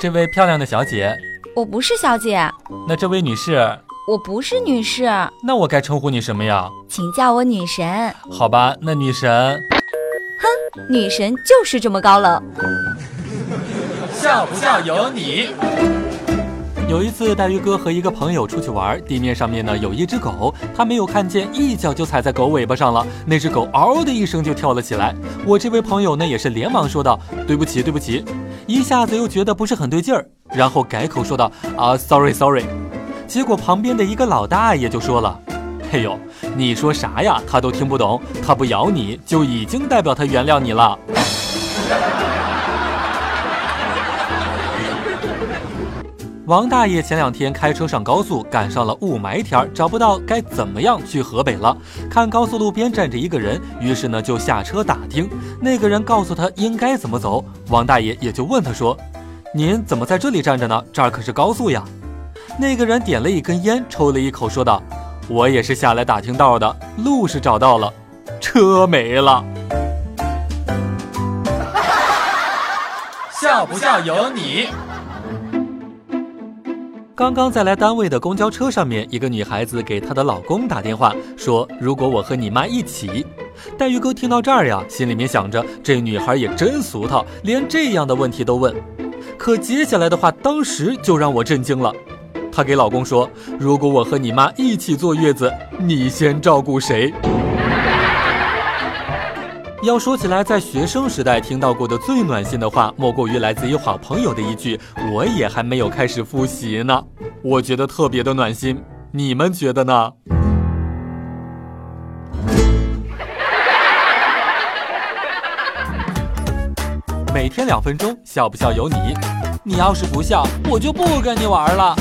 这位漂亮的小姐，我不是小姐。那这位女士，我不是女士。那我该称呼你什么呀？请叫我女神。好吧，那女神。哼，女神就是这么高冷。笑不笑由你。有一次，大鱼哥和一个朋友出去玩，地面上面呢有一只狗，他没有看见，一脚就踩在狗尾巴上了。那只狗嗷的一声就跳了起来。我这位朋友呢也是连忙说道：“对不起，对不起。”一下子又觉得不是很对劲儿，然后改口说道：“啊，sorry，sorry。”结果旁边的一个老大爷就说了：“嘿呦，你说啥呀？他都听不懂。他不咬你就已经代表他原谅你了。”王大爷前两天开车上高速，赶上了雾霾天，找不到该怎么样去河北了。看高速路边站着一个人，于是呢就下车打听。那个人告诉他应该怎么走，王大爷也就问他说：“您怎么在这里站着呢？这儿可是高速呀。”那个人点了一根烟，抽了一口，说道：“我也是下来打听道的，路是找到了，车没了。”笑不笑由你。刚刚在来单位的公交车上面，一个女孩子给她的老公打电话，说：“如果我和你妈一起。”黛玉哥听到这儿呀，心里面想着这女孩也真俗套，连这样的问题都问。可接下来的话，当时就让我震惊了。她给老公说：“如果我和你妈一起坐月子，你先照顾谁？”要说起来，在学生时代听到过的最暖心的话，莫过于来自于好朋友的一句：“我也还没有开始复习呢。”我觉得特别的暖心，你们觉得呢？每天两分钟，笑不笑由你。你要是不笑，我就不跟你玩了。